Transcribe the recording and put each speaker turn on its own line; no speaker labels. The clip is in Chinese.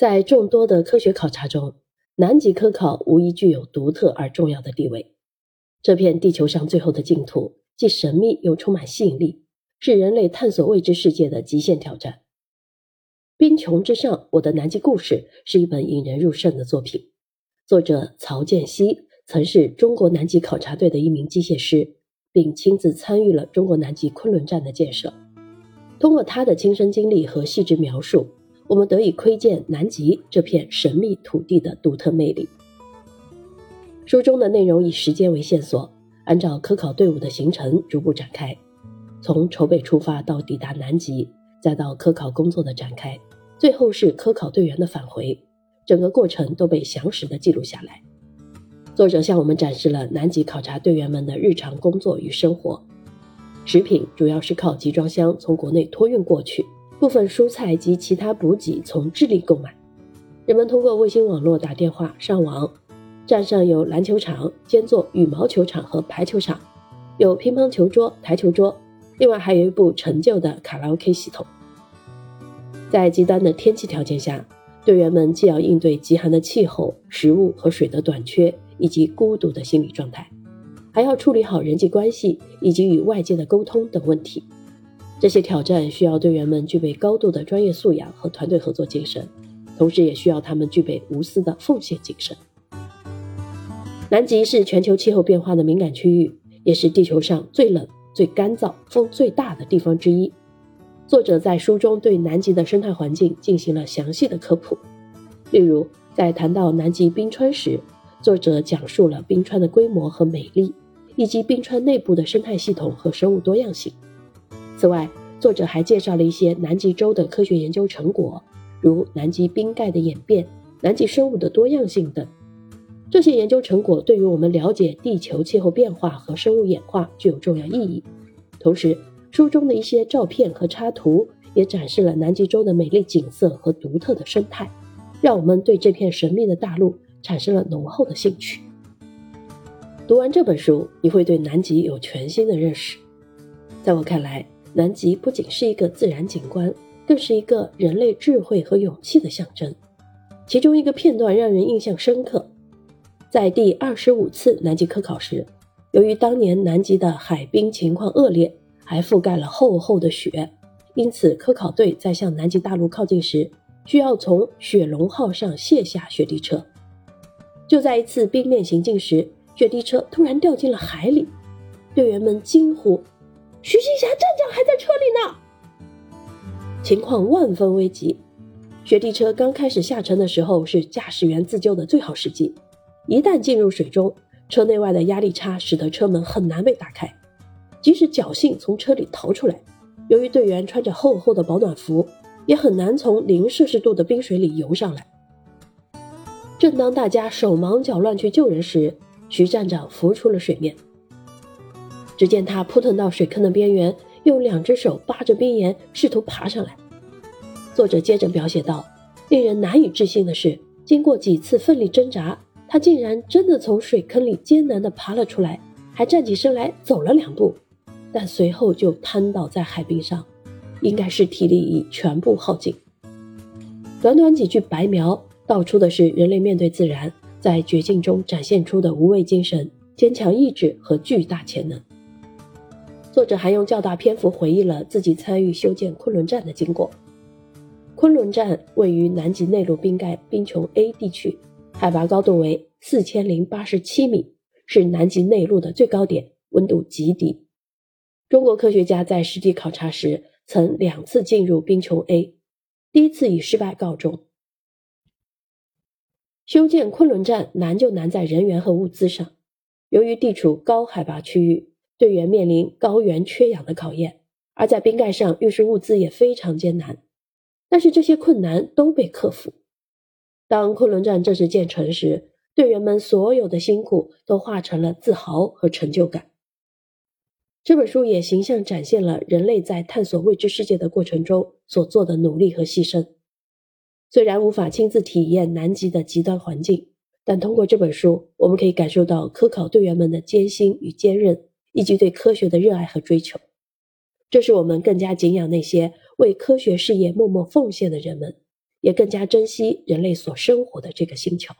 在众多的科学考察中，南极科考无疑具有独特而重要的地位。这片地球上最后的净土，既神秘又充满吸引力，是人类探索未知世界的极限挑战。冰穹之上，我的南极故事是一本引人入胜的作品。作者曹建熙曾是中国南极考察队的一名机械师，并亲自参与了中国南极昆仑站的建设。通过他的亲身经历和细致描述。我们得以窥见南极这片神秘土地的独特魅力。书中的内容以时间为线索，按照科考队伍的行程逐步展开，从筹备出发到抵达南极，再到科考工作的展开，最后是科考队员的返回，整个过程都被详实的记录下来。作者向我们展示了南极考察队员们的日常工作与生活。食品主要是靠集装箱从国内托运过去。部分蔬菜及其他补给从智利购买，人们通过卫星网络打电话上网。站上有篮球场、兼做羽毛球场和排球场，有乒乓球桌、台球桌，另外还有一部陈旧的卡拉 OK 系统。在极端的天气条件下，队员们既要应对极寒的气候、食物和水的短缺以及孤独的心理状态，还要处理好人际关系以及与外界的沟通等问题。这些挑战需要队员们具备高度的专业素养和团队合作精神，同时也需要他们具备无私的奉献精神。南极是全球气候变化的敏感区域，也是地球上最冷、最干燥、风最大的地方之一。作者在书中对南极的生态环境进行了详细的科普，例如在谈到南极冰川时，作者讲述了冰川的规模和美丽，以及冰川内部的生态系统和生物多样性。此外，作者还介绍了一些南极洲的科学研究成果，如南极冰盖的演变、南极生物的多样性等。这些研究成果对于我们了解地球气候变化和生物演化具有重要意义。同时，书中的一些照片和插图也展示了南极洲的美丽景色和独特的生态，让我们对这片神秘的大陆产生了浓厚的兴趣。读完这本书，你会对南极有全新的认识。在我看来，南极不仅是一个自然景观，更是一个人类智慧和勇气的象征。其中一个片段让人印象深刻，在第二十五次南极科考时，由于当年南极的海冰情况恶劣，还覆盖了厚厚的雪，因此科考队在向南极大陆靠近时，需要从雪龙号上卸下雪地车。就在一次冰面行进时，雪地车突然掉进了海里，队员们惊呼。徐新霞站长还在车里呢，情况万分危急。雪地车刚开始下沉的时候是驾驶员自救的最好时机，一旦进入水中，车内外的压力差使得车门很难被打开。即使侥幸从车里逃出来，由于队员穿着厚厚的保暖服，也很难从零摄氏度的冰水里游上来。正当大家手忙脚乱去救人时，徐站长浮出了水面。只见他扑腾到水坑的边缘，用两只手扒着冰岩，试图爬上来。作者接着描写道：“令人难以置信的是，经过几次奋力挣扎，他竟然真的从水坑里艰难地爬了出来，还站起身来走了两步，但随后就瘫倒在海冰上，应该是体力已全部耗尽。”短短几句白描，道出的是人类面对自然，在绝境中展现出的无畏精神、坚强意志和巨大潜能。作者还用较大篇幅回忆了自己参与修建昆仑站的经过。昆仑站位于南极内陆冰盖冰穹 A 地区，海拔高度为四千零八十七米，是南极内陆的最高点，温度极低。中国科学家在实地考察时，曾两次进入冰穹 A，第一次以失败告终。修建昆仑站难就难在人员和物资上，由于地处高海拔区域。队员面临高原缺氧的考验，而在冰盖上运输物资也非常艰难。但是这些困难都被克服。当昆仑站正式建成时，队员们所有的辛苦都化成了自豪和成就感。这本书也形象展现了人类在探索未知世界的过程中所做的努力和牺牲。虽然无法亲自体验南极的极端环境，但通过这本书，我们可以感受到科考队员们的艰辛与坚韧。以及对科学的热爱和追求，这是我们更加敬仰那些为科学事业默默奉献的人们，也更加珍惜人类所生活的这个星球。